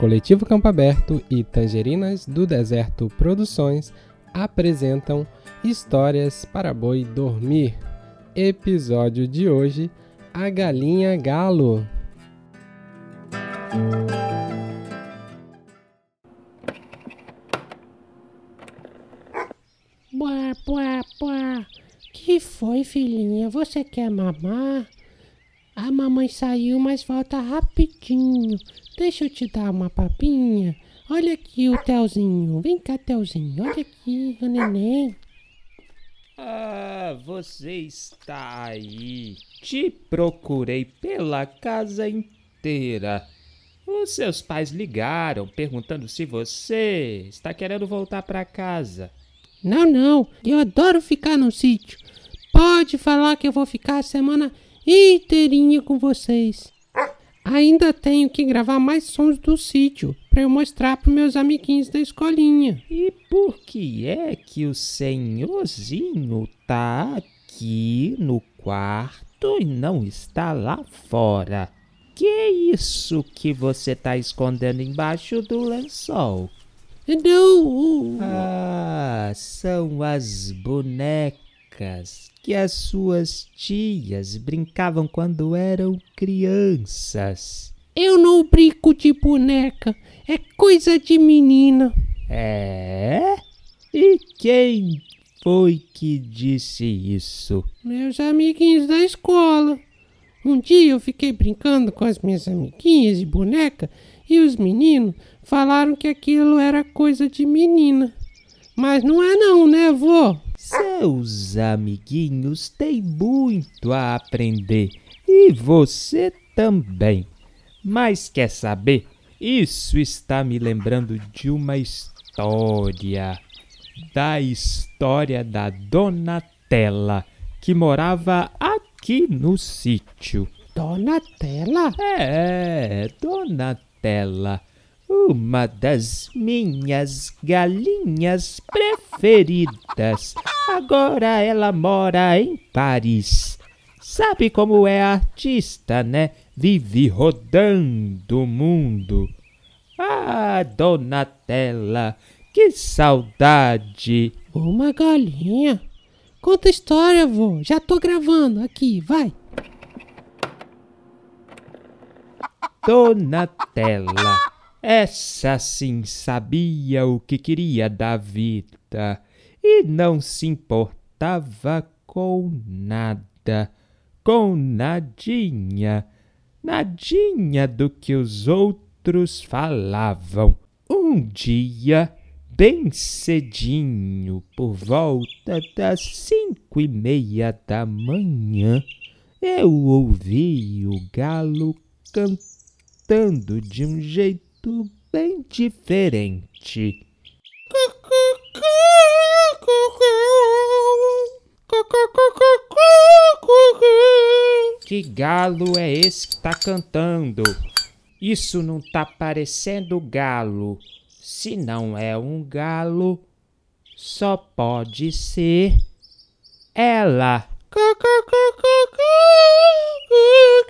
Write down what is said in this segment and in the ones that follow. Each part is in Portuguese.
Coletivo Campo Aberto e Tangerinas do Deserto Produções apresentam Histórias para Boi Dormir. Episódio de hoje: A Galinha Galo. Buá, buá, buá. Que foi, filhinha? Você quer mamar? A mamãe saiu, mas volta rapidinho. Deixa eu te dar uma papinha. Olha aqui o Telzinho. Vem cá, Telzinho. Olha aqui o neném. Ah, você está aí. Te procurei pela casa inteira. Os seus pais ligaram perguntando se você está querendo voltar para casa. Não, não. Eu adoro ficar no sítio. Pode falar que eu vou ficar a semana inteirinha com vocês. Ainda tenho que gravar mais sons do sítio para eu mostrar para meus amiguinhos da escolinha. E por que é que o senhorzinho tá aqui no quarto e não está lá fora? Que é isso que você tá escondendo embaixo do lençol? Não. Ah, são as bonecas que as suas tias brincavam quando eram crianças. Eu não brinco de boneca. É coisa de menina. É? E quem foi que disse isso? Meus amiguinhos da escola. Um dia eu fiquei brincando com as minhas amiguinhas de boneca e os meninos falaram que aquilo era coisa de menina. Mas não é não, né, vô? Seus amiguinhos têm muito a aprender e você também. Mas quer saber? Isso está me lembrando de uma história. Da história da Donatella, que morava aqui no sítio. Donatella? É, Donatella, uma das minhas galinhas preferidas. Agora ela mora em Paris. Sabe como é artista, né? Vive rodando o mundo. Ah, Donatella, que saudade! Uma galinha. Conta a história, vô. Já tô gravando. Aqui, vai. Donatella, essa sim sabia o que queria da vida e não se importava com nada, com nadinha, nadinha do que os outros falavam. Um dia, bem cedinho, por volta das cinco e meia da manhã, eu ouvi o galo cantando de um jeito bem diferente. Que galo é esse que tá cantando? Isso não tá parecendo galo. Se não é um galo, só pode ser ela.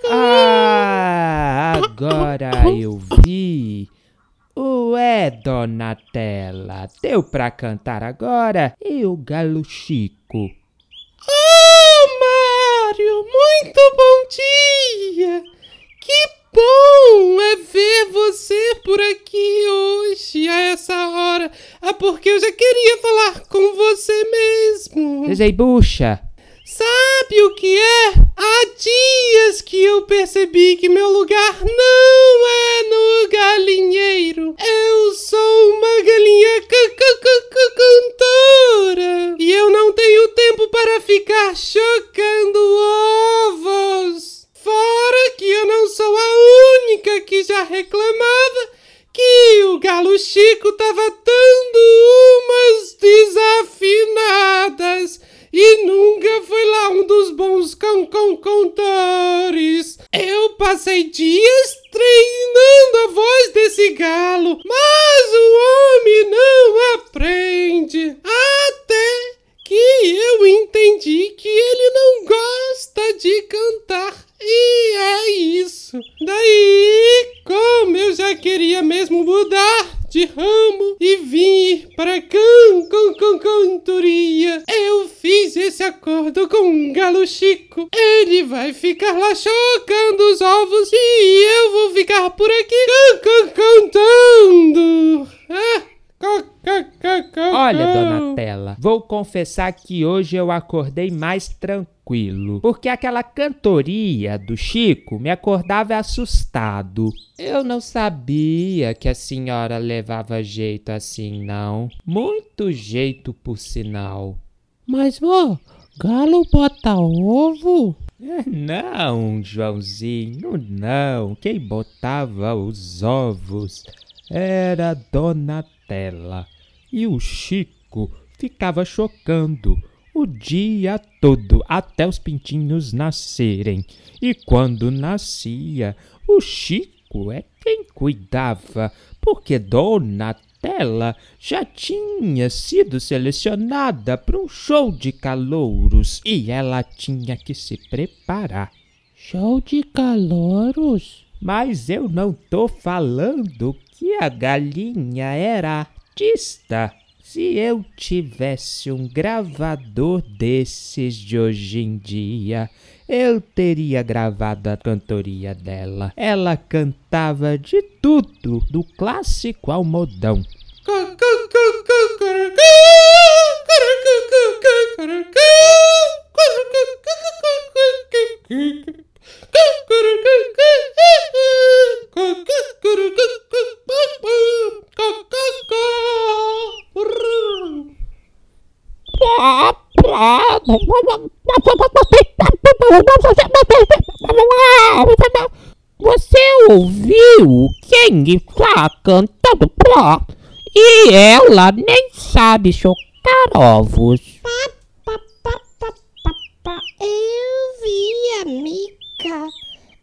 Ah, agora eu vi. Ué, Donatella, deu pra cantar agora? E o galo Chico? Oh, Mário, muito bom dia! Que bom é ver você por aqui hoje, a essa hora. Ah, porque eu já queria falar com você mesmo. Desembucha. Sabe o que é? Há dias que eu percebi que meu lugar não dias treinando a voz desse galo, mas o homem não aprende. Até que eu entendi que ele não gosta de cantar. E é isso. Daí, como eu já queria mesmo mudar de ramo e vir para can, can, can, cantoria. Eu fiz esse acordo com o um Galo Chico. Ele vai ficar lá chocando os ovos e ficar por aqui can, can, cantando. Ah. Olha, Donatella, vou confessar que hoje eu acordei mais tranquilo, porque aquela cantoria do Chico me acordava assustado. Eu não sabia que a senhora levava jeito assim, não. Muito jeito, por sinal. Mas, vó, galo bota ovo? Não, Joãozinho, não. Quem botava os ovos era Donatella. E o Chico ficava chocando o dia todo até os pintinhos nascerem. E quando nascia, o Chico é quem cuidava, porque Donatella já tinha sido selecionada para um show de calouros e ela tinha que se preparar. Show de calouros? Mas eu não tô falando que a galinha era artista. Se eu tivesse um gravador desses de hoje em dia, eu teria gravado a cantoria dela. Ela cantava de tudo, do clássico ao modão. Você ouviu quem está cantando? E ela nem sabe chocar ovos. Eu vi a Mica.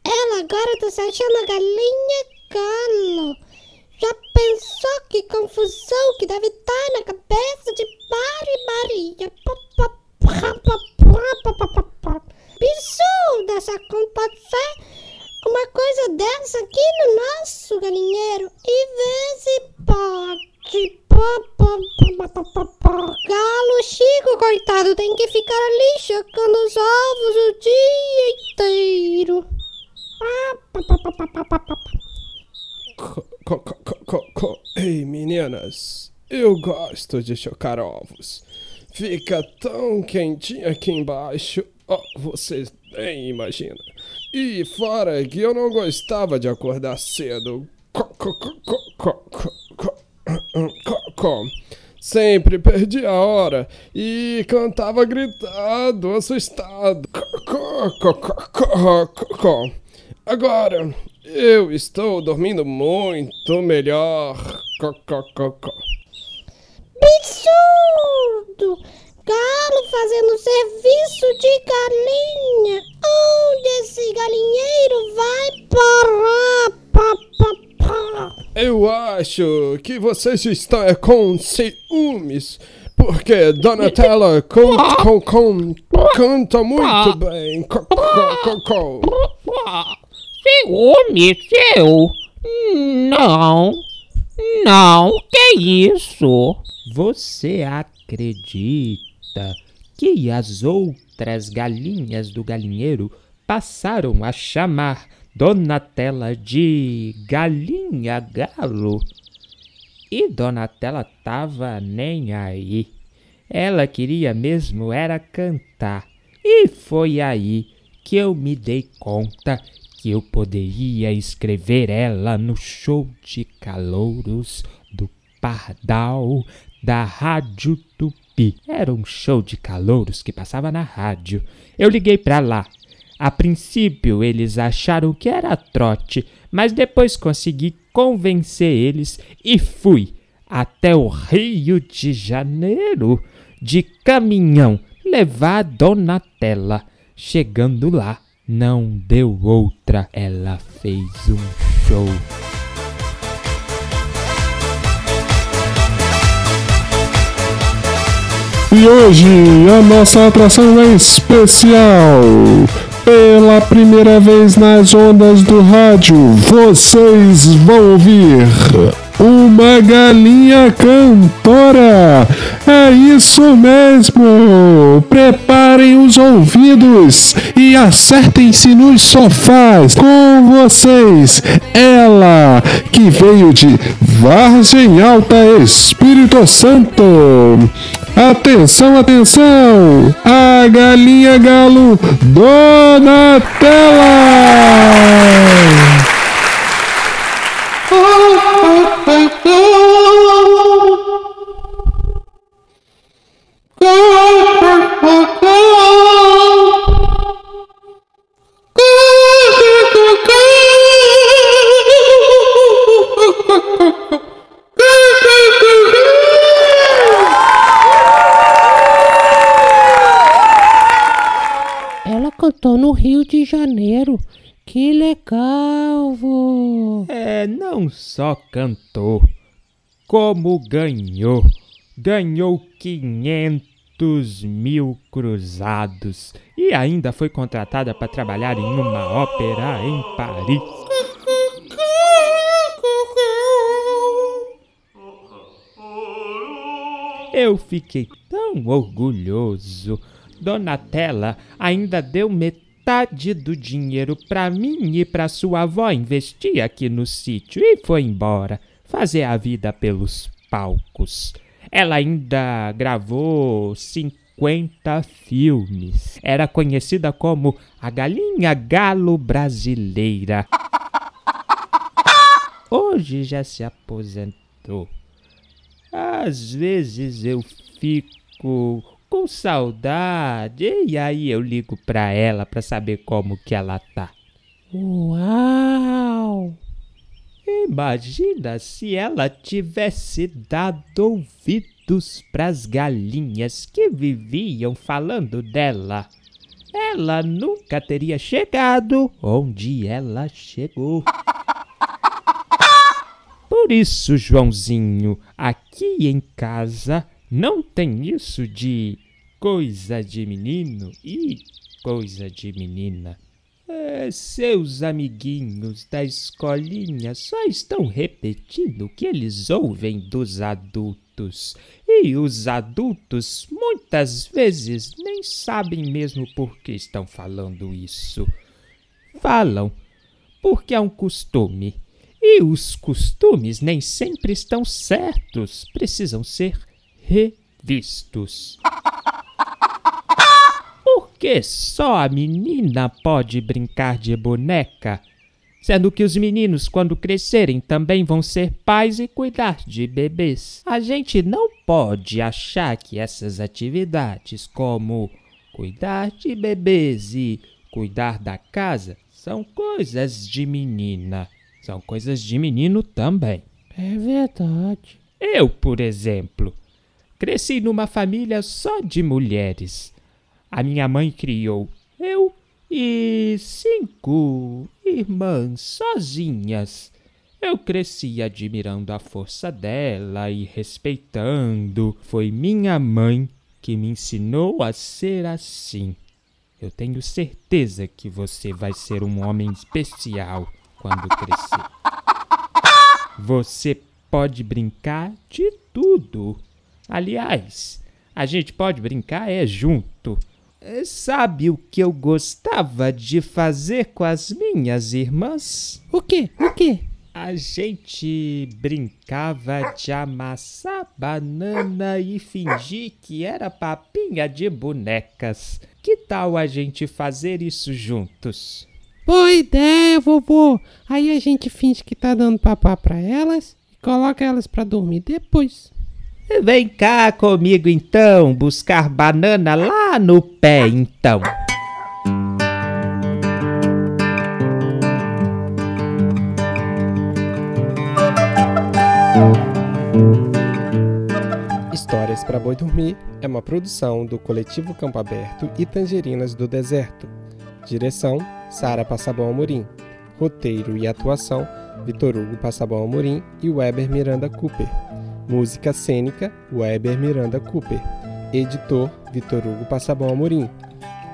Ela agora tá se achando a galinha calo. Já pensou que confusão que deve estar na cabeça de Mari Maria? Absurda essa acontecer uma coisa dessa aqui no nosso galinheiro e vê se pode. Galo Chico, coitado, tem que ficar ali chocando os ovos o dia inteiro. Ei, meninas, eu gosto de chocar ovos. Fica tão quentinho aqui embaixo. Oh, vocês nem imaginam. E fora que eu não gostava de acordar cedo. Sempre perdia a hora e cantava gritado, assustado. Agora eu estou dormindo muito melhor. Absurdo! Galo fazendo serviço de galinha. Onde esse galinheiro vai parar? Eu acho que vocês estão é, com ciúmes. Porque Donatella com, com, com, canta muito bem. Ciúme seu? Não, não, que isso? Você acredita que as outras galinhas do galinheiro passaram a chamar Donatella de Galinha Galo? E Donatella tava nem aí. Ela queria mesmo era cantar. E foi aí que eu me dei conta que eu poderia escrever ela no show de calouros do Pardal da Rádio Tupi. Era um show de calouros que passava na rádio. Eu liguei para lá. A princípio eles acharam que era trote, mas depois consegui convencer eles e fui até o Rio de Janeiro de caminhão levar a Donatella. Chegando lá, não deu outra, ela fez um show. E hoje a nossa atração é especial. Pela primeira vez nas ondas do rádio, vocês vão ouvir uma galinha cantora. É isso mesmo. Preparem os ouvidos e acertem-se nos sofás. Com vocês, ela que veio de Vargem Alta, Espírito Santo. Atenção, atenção! A galinha galo Donatella! Ela cantou, como ganhou. Ganhou 500 mil cruzados e ainda foi contratada para trabalhar em uma ópera em Paris. Eu fiquei tão orgulhoso. Donatella ainda deu metade do dinheiro para mim e para sua avó investir aqui no sítio e foi embora fazer a vida pelos palcos. Ela ainda gravou 50 filmes. Era conhecida como a galinha galo brasileira. Hoje já se aposentou. Às vezes eu fico com saudade e aí eu ligo pra ela pra saber como que ela tá. Uau! Imagina se ela tivesse dado ouvidos pras galinhas que viviam falando dela. Ela nunca teria chegado onde ela chegou. Por isso, Joãozinho, aqui em casa não tem isso de coisa de menino e coisa de menina. É, seus amiguinhos da escolinha só estão repetindo o que eles ouvem dos adultos. E os adultos muitas vezes nem sabem mesmo por que estão falando isso. Falam porque é um costume. E os costumes nem sempre estão certos, precisam ser revistos. Por que só a menina pode brincar de boneca? Sendo que os meninos, quando crescerem, também vão ser pais e cuidar de bebês. A gente não pode achar que essas atividades, como cuidar de bebês e cuidar da casa, são coisas de menina. São coisas de menino também. É verdade. Eu, por exemplo, cresci numa família só de mulheres. A minha mãe criou eu e cinco irmãs sozinhas. Eu cresci admirando a força dela e respeitando. Foi minha mãe que me ensinou a ser assim. Eu tenho certeza que você vai ser um homem especial quando crescer. Você pode brincar de tudo. Aliás, a gente pode brincar é junto. Sabe o que eu gostava de fazer com as minhas irmãs? O quê? O quê? A gente brincava de amassar banana e fingir que era papinha de bonecas. Que tal a gente fazer isso juntos? Boa ideia, vovô. Aí a gente finge que tá dando papá pra elas e coloca elas pra dormir depois. Vem cá comigo então, buscar banana lá no pé então. Histórias para Boi Dormir é uma produção do coletivo Campo Aberto e Tangerinas do Deserto. Direção: Sara Passabão Amorim. Roteiro e atuação: Vitor Hugo Passabão Amorim e Weber Miranda Cooper. Música cênica: Weber Miranda Cooper. Editor: Vitor Hugo Passabão Amorim.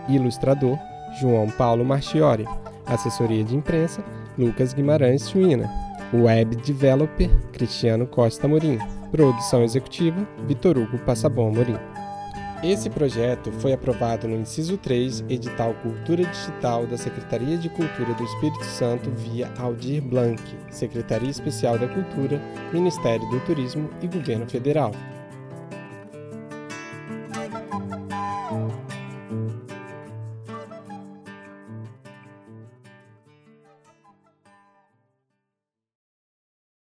Ilustrador: João Paulo Marchiori. Assessoria de imprensa: Lucas Guimarães Chuina. Web Developer Cristiano Costa Morim. Produção executiva Vitor Hugo Passabon Morim. Esse projeto foi aprovado no inciso 3, edital Cultura Digital da Secretaria de Cultura do Espírito Santo via Aldir Blanc, Secretaria Especial da Cultura, Ministério do Turismo e Governo Federal.